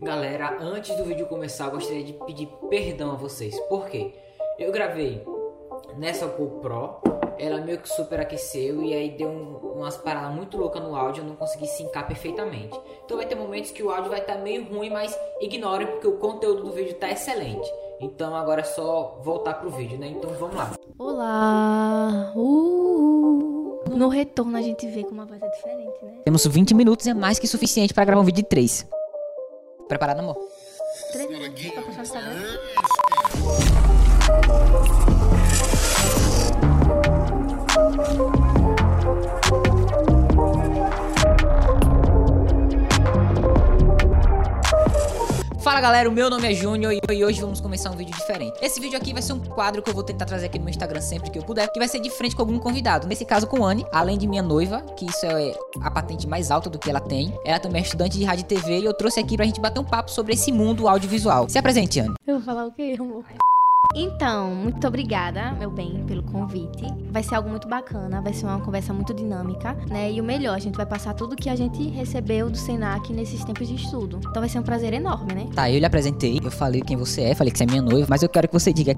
Galera, antes do vídeo começar, eu gostaria de pedir perdão a vocês. Por quê? Eu gravei nessa GoPro, ela meio que superaqueceu e aí deu um, umas paradas muito loucas no áudio, eu não consegui sincar perfeitamente. Então vai ter momentos que o áudio vai estar tá meio ruim, mas ignorem porque o conteúdo do vídeo está excelente. Então agora é só voltar pro vídeo, né? Então vamos lá. Olá! Uh, no retorno a gente vê como a voz é diferente, né? Temos 20 minutos e é mais que suficiente para gravar um vídeo de 3. Preparado, amor? Minutos pra postar o. Galera, o meu nome é Júnior e hoje vamos começar um vídeo diferente. Esse vídeo aqui vai ser um quadro que eu vou tentar trazer aqui no meu Instagram sempre que eu puder, que vai ser de frente com algum convidado. Nesse caso com Anne, além de minha noiva, que isso é a patente mais alta do que ela tem. Ela também é estudante de rádio e TV e eu trouxe aqui pra gente bater um papo sobre esse mundo audiovisual. Se apresente, Anne. Eu vou falar o quê, amor? Então, muito obrigada, meu bem, pelo convite. Vai ser algo muito bacana, vai ser uma conversa muito dinâmica, né? E o melhor, a gente vai passar tudo que a gente recebeu do Senac nesses tempos de estudo. Então vai ser um prazer enorme, né? Tá, eu lhe apresentei, eu falei quem você é, falei que você é minha noiva, mas eu quero que você diga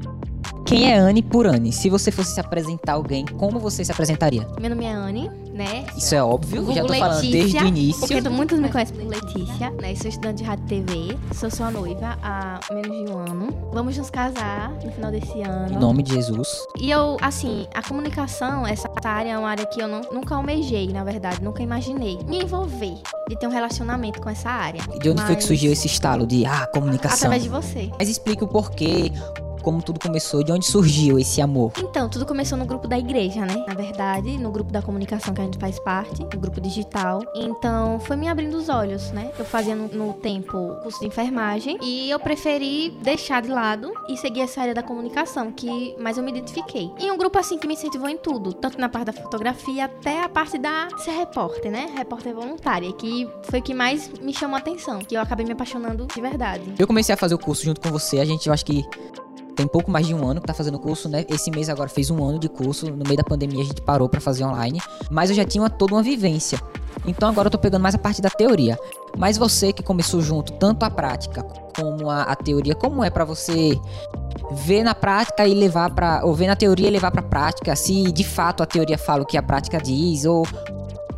quem é Anne por Anne. Se você fosse se apresentar a alguém, como você se apresentaria? Meu nome é Anne, né? Isso é óbvio, Vulgo já tô falando Letícia, desde o início. Porque muitos me conhecem por Letícia, né? Sou estudante de rádio e TV, sou sua noiva há menos de um ano. Vamos nos casar no final desse ano. Em nome de Jesus. E eu, assim, a comunicação, essa área é uma área que eu não- nunca almejei, na verdade, nunca imaginei me envolver, de ter um relacionamento com essa área. De onde foi que Mas- surgiu esse estalo de, ah, comunicação? Através de você. Mas explique o porquê, como tudo começou, de onde surgiu esse amor. Então, tudo começou no grupo da igreja, né? Na verdade, no grupo da comunicação que a gente faz parte, no grupo digital. Então, foi me abrindo os olhos, né? Eu fazia no, no tempo curso de enfermagem e eu preferi deixar de lado e seguir essa área da comunicação, que mais eu me identifiquei. E um grupo assim que me incentivou em tudo, tanto na parte da fotografia até a parte da ser repórter, né? Repórter voluntária, que foi o que mais me chamou a atenção, que eu acabei me apaixonando de verdade. Eu comecei a fazer o curso junto com você, a gente, eu acho que tem pouco mais de um ano que tá fazendo curso, né? Esse mês agora fez um ano de curso, no meio da pandemia a gente parou pra fazer online, mas eu já tinha uma, toda uma vivência. Então agora eu tô pegando mais a parte da teoria. Mas você que começou junto tanto a prática como a, a teoria, como é pra você ver na prática e levar pra. ou ver na teoria e levar pra prática, se de fato a teoria fala o que a prática diz, ou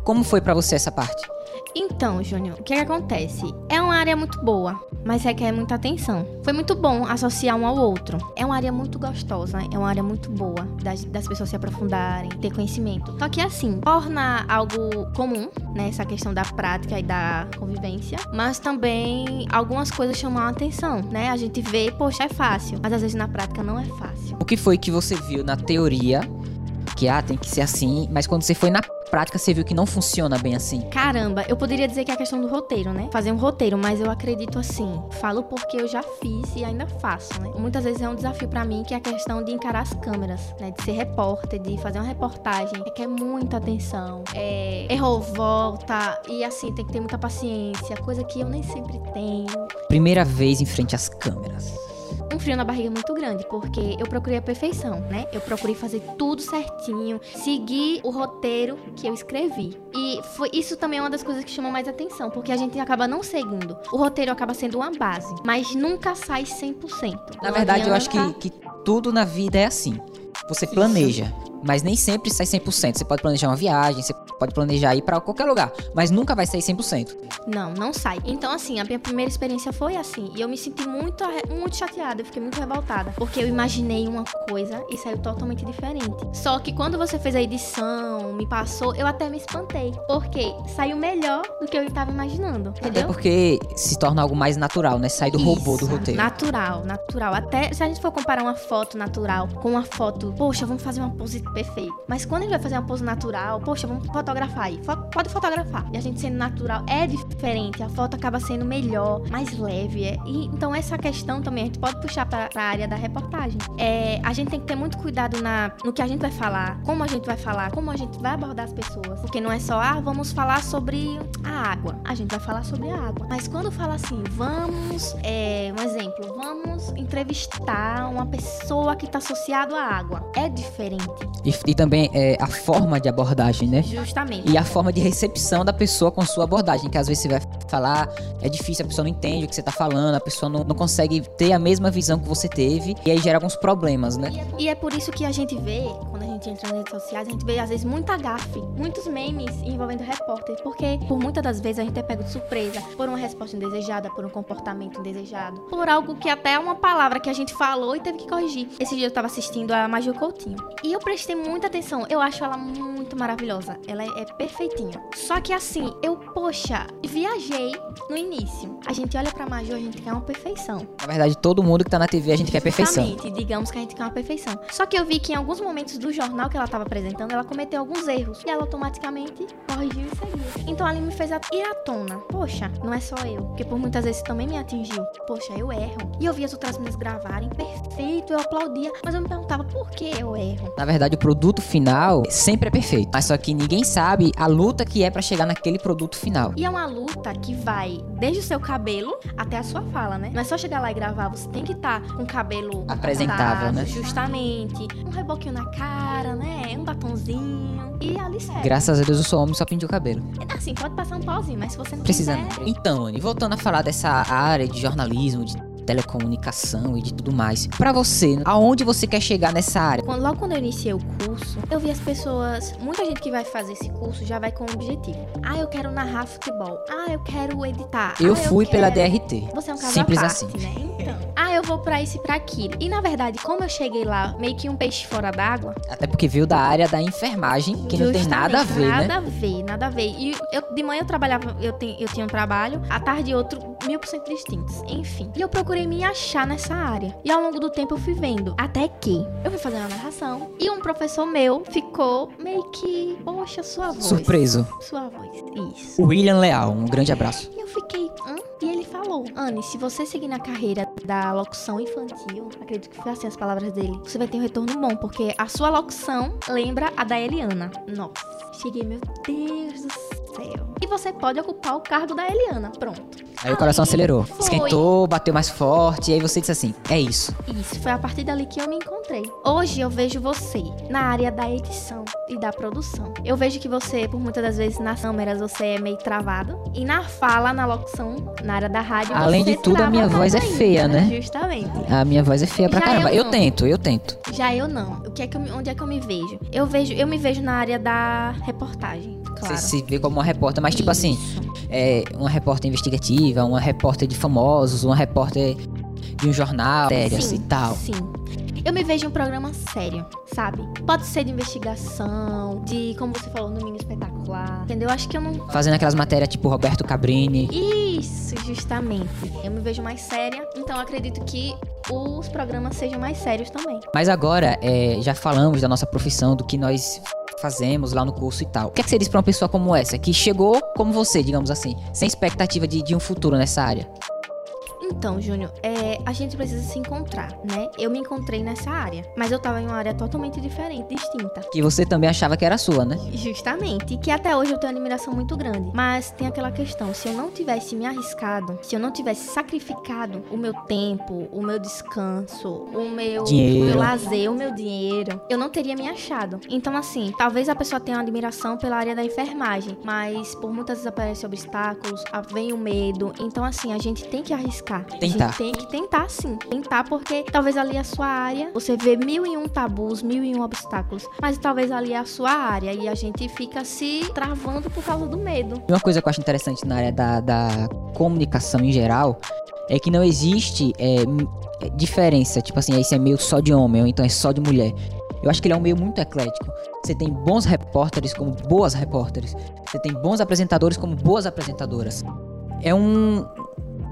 como foi pra você essa parte? Então, Júnior, o que, que acontece? É uma área muito boa, mas requer muita atenção. Foi muito bom associar um ao outro. É uma área muito gostosa, é uma área muito boa das, das pessoas se aprofundarem, ter conhecimento. Só que assim, torna algo comum, né? Essa questão da prática e da convivência, mas também algumas coisas chamam a atenção, né? A gente vê, poxa, é fácil, mas às vezes na prática não é fácil. O que foi que você viu na teoria que ah, tem que ser assim, mas quando você foi na prática você viu que não funciona bem assim? Caramba, eu poderia dizer que é a questão do roteiro, né? Fazer um roteiro, mas eu acredito assim. Falo porque eu já fiz e ainda faço, né? Muitas vezes é um desafio pra mim que é a questão de encarar as câmeras, né? De ser repórter, de fazer uma reportagem, requer muita atenção. É, errou, volta e assim tem que ter muita paciência, coisa que eu nem sempre tenho. Primeira vez em frente às câmeras. Um frio na barriga muito grande, porque eu procurei a perfeição, né? Eu procurei fazer tudo certinho, seguir o roteiro que eu escrevi. E foi isso também é uma das coisas que chamou mais atenção, porque a gente acaba não seguindo. O roteiro acaba sendo uma base, mas nunca sai 100%. Na verdade, eu acho que, que tudo na vida é assim. Você planeja, mas nem sempre sai 100%. Você pode planejar uma viagem, você pode planejar ir pra qualquer lugar, mas nunca vai sair 100%. Não, não sai. Então, assim, a minha primeira experiência foi assim. E eu me senti muito, muito chateada, eu fiquei muito revoltada. Porque eu imaginei uma coisa e saiu totalmente diferente. Só que quando você fez a edição, me passou, eu até me espantei. Porque saiu melhor do que eu estava imaginando. Até Entendeu? porque se torna algo mais natural, né? Sai do robô do Isso, roteiro. Natural, natural. Até se a gente for comparar uma foto natural com uma foto, poxa, vamos fazer uma pose perfeita. Mas quando gente vai fazer uma pose natural, poxa, vamos fotografar aí. Fo- pode fotografar. E a gente sendo natural é diferente. A foto acaba sendo melhor, mais leve. é. E, então essa questão também a gente pode puxar para a área da reportagem. É, a gente tem que ter muito cuidado na, no que a gente vai falar, como a gente vai falar, como a gente vai abordar as pessoas. Porque não é só, ah, vamos falar sobre a água. A gente vai falar sobre a água. Mas quando fala assim, vamos, é, um exemplo, vamos entrevistar uma pessoa que está associada à água. É diferente, E, e também é, a forma de abordagem, né? justamente. E a forma de recepção da pessoa com sua abordagem, que às vezes você vai falar, é difícil, a pessoa não entende o que você tá falando, a pessoa não, não consegue ter a mesma visão que você teve, e aí gera alguns problemas, né? E é por isso que a gente vê, quando a gente entra nas redes sociais, a gente vê às vezes muita gafe, muitos memes envolvendo repórter, porque por muitas das vezes a gente é pego de surpresa por uma resposta indesejada, por um comportamento indesejado, por algo que até é uma palavra que a gente falou e teve que corrigir. Esse dia eu tava assistindo a Major Coutinho e eu prestei muita atenção. Eu acho ela muito maravilhosa. Ela é perfeitinha. Só que assim, eu, poxa, viajei no início. A gente olha pra Major, a gente quer uma perfeição. Na verdade, todo mundo que tá na TV a gente quer perfeição. Justamente, digamos que a gente quer uma perfeição. Só que eu vi que em alguns momentos do jornal que ela tava apresentando, ela cometeu alguns erros. E ela automaticamente corrigiu e seguiu. Então ali me fez ir à tona. Poxa, não é só eu. Porque por muitas vezes também me atingiu. Poxa, eu erro. E eu vi as outras meninas gravarem, perfeito, eu aplaudia. Mas eu me perguntava por que eu erro. Na verdade, o produto final sempre é perfeito. Mas só que ninguém sabe a luta que é pra chegar naquele produto final. E é uma luta que vai desde o seu cabelo até a sua fala, né? Não é só chegar lá e gravar, você tem que estar com o cabelo Apresentável, né? Justamente. Um reboquinho na cara, né? Um batonzinho. E ali segue. Graças a Deus eu sou homem e só pinto o cabelo. Assim, pode passar um pauzinho, mas se você não Precisa. quiser... Então, Anne, voltando a falar dessa área de jornalismo, de telecomunicação e de tudo mais. Pra você, aonde você quer chegar nessa área? Quando, logo quando eu iniciei o curso, eu vi as pessoas. Muita gente que vai fazer esse curso já vai com um objetivo. Ah, eu quero narrar futebol. Ah, eu quero editar. Eu ah, fui pela quero... DRT. Você é um caso Simples à parte, assim. né? Então. Ah, eu vou pra isso e pra aquilo. E na verdade, como eu cheguei lá, meio que um peixe fora d'água. Até porque veio da área da enfermagem, que não tem nada a ver, nada né? a ver, nada a ver. E eu, de manhã eu trabalhava, eu, te, eu tinha um trabalho, à tarde outro, mil por cento distintos. Enfim. E eu procurei me achar nessa área. E ao longo do tempo eu fui vendo. Até que eu fui fazer uma narração. E um professor meu ficou meio que. Poxa, sua voz. Surpreso. Sua voz. Isso. William Leal, um grande abraço. E eu fiquei, hã? E ele falou, Anne, se você seguir na carreira da locução infantil, acredito que foi assim as palavras dele, você vai ter um retorno bom, porque a sua locução lembra a da Eliana. Nossa, cheguei, meu Deus do céu. E você pode ocupar o cargo da Eliana, pronto. Aí o coração acelerou. foi. Esquentou, bateu mais forte, e aí você disse assim: é isso. Isso, foi a partir dali que eu me encontrei. Hoje eu vejo você na área da edição e da produção. Eu vejo que você, por muitas das vezes, nas câmeras você é meio travado. E na fala, na locução, na área da rádio, Além de tudo, a minha voz é feia, né? Justamente. A minha voz é feia pra Já caramba. eu Eu tento, eu tento. Já eu não. O que é que eu, onde é que eu me vejo? Eu vejo, eu me vejo na área da reportagem, claro. Você se vê como uma repórter, mas tipo assim, é, uma repórter investigativa, uma repórter de famosos, uma repórter de um jornal, sérias Sim, e tal. Sim. Eu me vejo em um programa sério, sabe? Pode ser de investigação, de, como você falou, domingo espetacular. Entendeu? Acho que eu não. Fazendo aquelas matérias tipo Roberto Cabrini. Isso, justamente. Eu me vejo mais séria, então eu acredito que os programas sejam mais sérios também. Mas agora, é, já falamos da nossa profissão, do que nós fazemos lá no curso e tal. O que, é que você diz pra uma pessoa como essa, que chegou como você, digamos assim, sem expectativa de, de um futuro nessa área? Então, Júnior, é, a gente precisa se encontrar, né? Eu me encontrei nessa área, mas eu tava em uma área totalmente diferente, distinta. Que você também achava que era sua, né? Justamente, e que até hoje eu tenho uma admiração muito grande. Mas tem aquela questão, se eu não tivesse me arriscado, se eu não tivesse sacrificado o meu tempo, o meu descanso, o meu, Dinheiro. o meu lazer, o meu dinheiro, eu não teria me achado. Então, assim, talvez a pessoa tenha uma admiração pela área da enfermagem, mas por muitas vezes aparecem obstáculos, vem o medo. Então, assim, a gente tem que arriscar. A Tentar. gente tem que tentar, sim. Tentar, porque talvez ali a sua área, você vê mil e um tabus, mil e um obstáculos, mas talvez ali é a sua área e a gente fica se travando por causa do medo. Uma coisa que eu acho interessante na área da, da comunicação em geral é que não existe é, é, diferença, tipo assim, esse é meio só de homem ou então é só de mulher. Eu acho que ele é um meio muito eclético. Você tem bons repórteres como boas repórteres. Você tem bons apresentadores como boas apresentadoras. É um,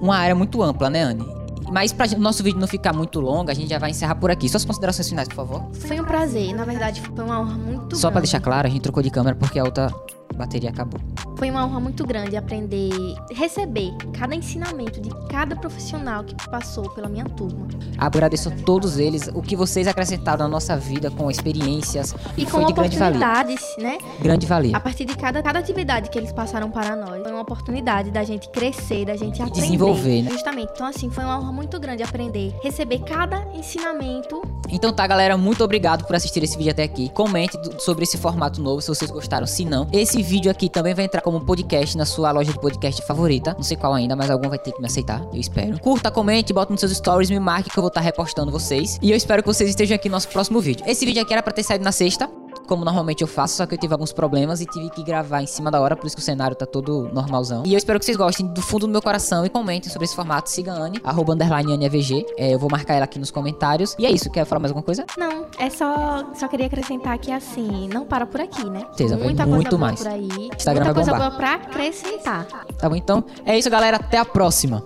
uma área muito ampla, né, Anne? Mas pra gente- nosso vídeo não ficar muito longo, a gente já vai encerrar por aqui. Suas considerações finais, por favor. Foi um prazer, na verdade, foi uma honra muito Só pra grande. deixar claro, a gente trocou de câmera porque a outra bateria acabou. Foi uma honra muito grande aprender, receber cada ensinamento de cada profissional que passou pela minha turma. Agradeço a todos eles o que vocês acrescentaram na nossa vida com experiências e, E com foi de grande valia. oportunidades, né? Grande valia. A partir de cada, cada atividade que eles passaram para nós, foi uma oportunidade da gente crescer, da gente aprender. desenvolver, né? Justamente. Então, assim, foi uma honra muito grande aprender, receber cada ensinamento. Então tá, galera, muito obrigado por assistir esse vídeo até aqui. Comente sobre esse formato novo se vocês gostaram. Se não, esse vídeo aqui também vai entrar como podcast na sua loja de podcast favorita. Não sei qual ainda, mas algum vai ter que me aceitar, eu espero. Curta, comente, bota nos seus stories, me marque que eu vou estar repostando vocês. E eu espero que vocês estejam aqui no nosso próximo vídeo. Esse vídeo aqui era pra ter saído na sexta, como normalmente eu faço, só que eu tive alguns problemas e tive que gravar em cima da hora, por isso que o cenário tá todo normalzão. E eu espero que vocês gostem do fundo do meu coração e comentem sobre esse formato. Siga a Anne, arroba underline AnneAVG. É, eu vou marcar ela aqui nos comentários. E é isso, quer falar mais alguma coisa? Não, é só. Só queria acrescentar que assim, não para por aqui, né? Certeza, muita muito coisa mais. por aí. Instagram muita vai coisa bombar. boa pra acrescentar. Tá bom? Então, é isso, galera. Até a próxima.